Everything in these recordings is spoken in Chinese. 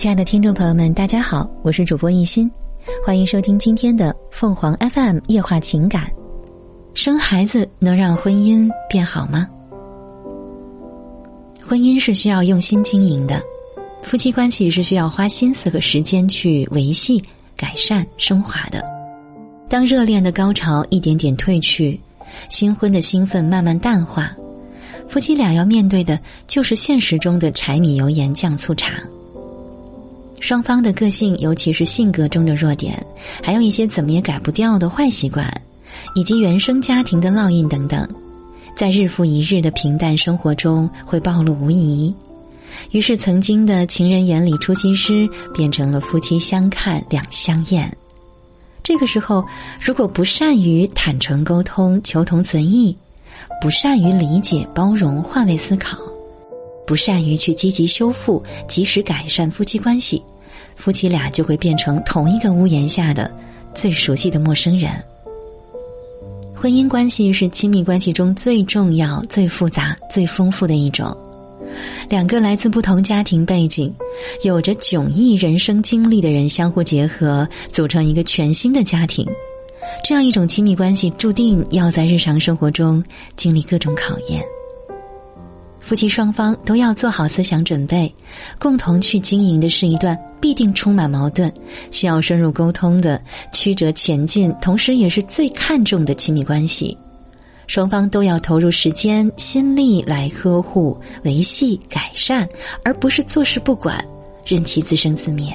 亲爱的听众朋友们，大家好，我是主播一心，欢迎收听今天的凤凰 FM 夜话情感。生孩子能让婚姻变好吗？婚姻是需要用心经营的，夫妻关系是需要花心思和时间去维系、改善、升华的。当热恋的高潮一点点褪去，新婚的兴奋慢慢淡化，夫妻俩要面对的就是现实中的柴米油盐酱醋茶。双方的个性，尤其是性格中的弱点，还有一些怎么也改不掉的坏习惯，以及原生家庭的烙印等等。在日复一日的平淡生活中，会暴露无遗。于是，曾经的情人眼里出西施，变成了夫妻相看两相厌。这个时候，如果不善于坦诚沟通、求同存异，不善于理解、包容、换位思考，不善于去积极修复、及时改善夫妻关系，夫妻俩就会变成同一个屋檐下的最熟悉的陌生人。婚姻关系是亲密关系中最重要、最复杂、最丰富的一种。两个来自不同家庭背景、有着迥异人生经历的人相互结合，组成一个全新的家庭。这样一种亲密关系，注定要在日常生活中经历各种考验。夫妻双方都要做好思想准备，共同去经营的是一段必定充满矛盾、需要深入沟通的曲折前进，同时也是最看重的亲密关系。双方都要投入时间、心力来呵护、维系、改善，而不是坐视不管，任其自生自灭。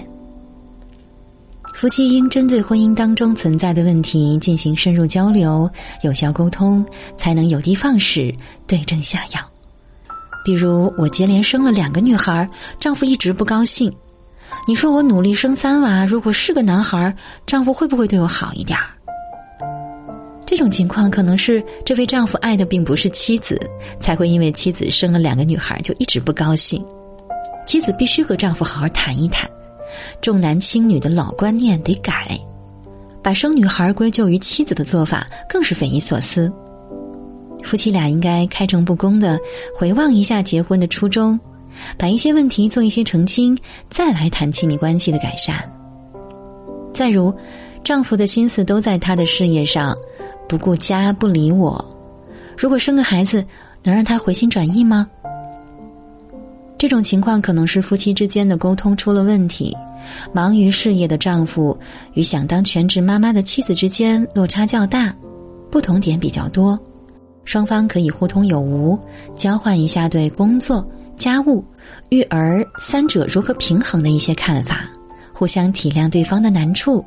夫妻应针对婚姻当中存在的问题进行深入交流、有效沟通，才能有的放矢、对症下药。比如我接连生了两个女孩，丈夫一直不高兴。你说我努力生三娃，如果是个男孩，丈夫会不会对我好一点儿？这种情况可能是这位丈夫爱的并不是妻子，才会因为妻子生了两个女孩就一直不高兴。妻子必须和丈夫好好谈一谈，重男轻女的老观念得改，把生女孩归咎于妻子的做法更是匪夷所思。夫妻俩应该开诚布公的回望一下结婚的初衷，把一些问题做一些澄清，再来谈亲密关系的改善。再如，丈夫的心思都在他的事业上，不顾家不理我，如果生个孩子，能让他回心转意吗？这种情况可能是夫妻之间的沟通出了问题，忙于事业的丈夫与想当全职妈妈的妻子之间落差较大，不同点比较多。双方可以互通有无，交换一下对工作、家务、育儿三者如何平衡的一些看法，互相体谅对方的难处，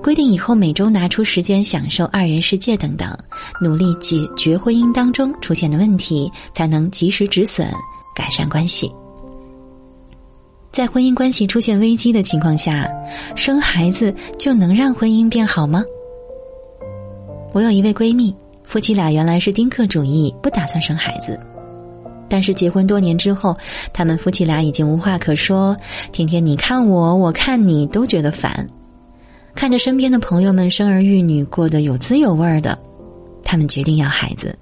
规定以后每周拿出时间享受二人世界等等，努力解决婚姻当中出现的问题，才能及时止损，改善关系。在婚姻关系出现危机的情况下，生孩子就能让婚姻变好吗？我有一位闺蜜。夫妻俩原来是丁克主义，不打算生孩子，但是结婚多年之后，他们夫妻俩已经无话可说，天天你看我，我看你，都觉得烦。看着身边的朋友们生儿育女，过得有滋有味的，他们决定要孩子。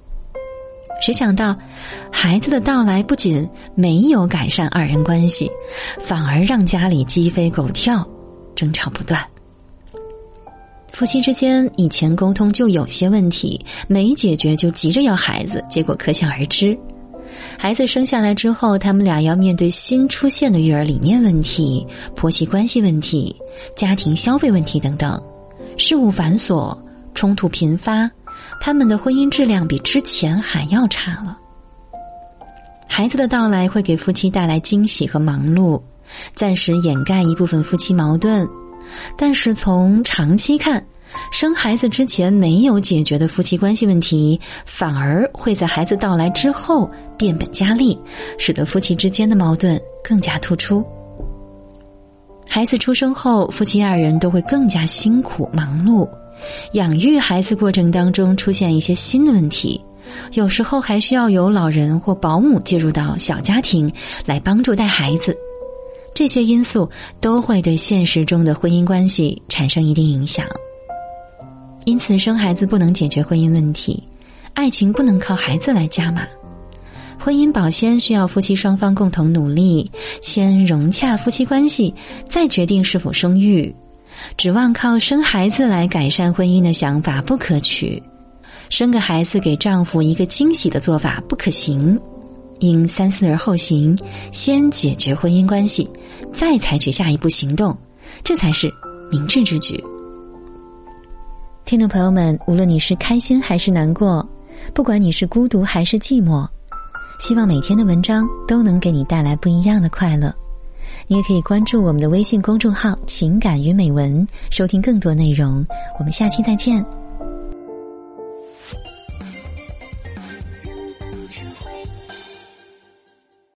谁想到，孩子的到来不仅没有改善二人关系，反而让家里鸡飞狗跳，争吵不断。夫妻之间以前沟通就有些问题，没解决就急着要孩子，结果可想而知。孩子生下来之后，他们俩要面对新出现的育儿理念问题、婆媳关系问题、家庭消费问题等等，事务繁琐，冲突频发，他们的婚姻质量比之前还要差了。孩子的到来会给夫妻带来惊喜和忙碌，暂时掩盖一部分夫妻矛盾。但是从长期看，生孩子之前没有解决的夫妻关系问题，反而会在孩子到来之后变本加厉，使得夫妻之间的矛盾更加突出。孩子出生后，夫妻二人都会更加辛苦忙碌，养育孩子过程当中出现一些新的问题，有时候还需要有老人或保姆介入到小家庭来帮助带孩子。这些因素都会对现实中的婚姻关系产生一定影响，因此生孩子不能解决婚姻问题，爱情不能靠孩子来加码。婚姻保鲜需要夫妻双方共同努力，先融洽夫妻关系，再决定是否生育。指望靠生孩子来改善婚姻的想法不可取，生个孩子给丈夫一个惊喜的做法不可行，应三思而后行，先解决婚姻关系，再采取下一步行动，这才是明智之举。听众朋友们，无论你是开心还是难过，不管你是孤独还是寂寞，希望每天的文章都能给你带来不一样的快乐。你也可以关注我们的微信公众号“情感与美文”，收听更多内容。我们下期再见。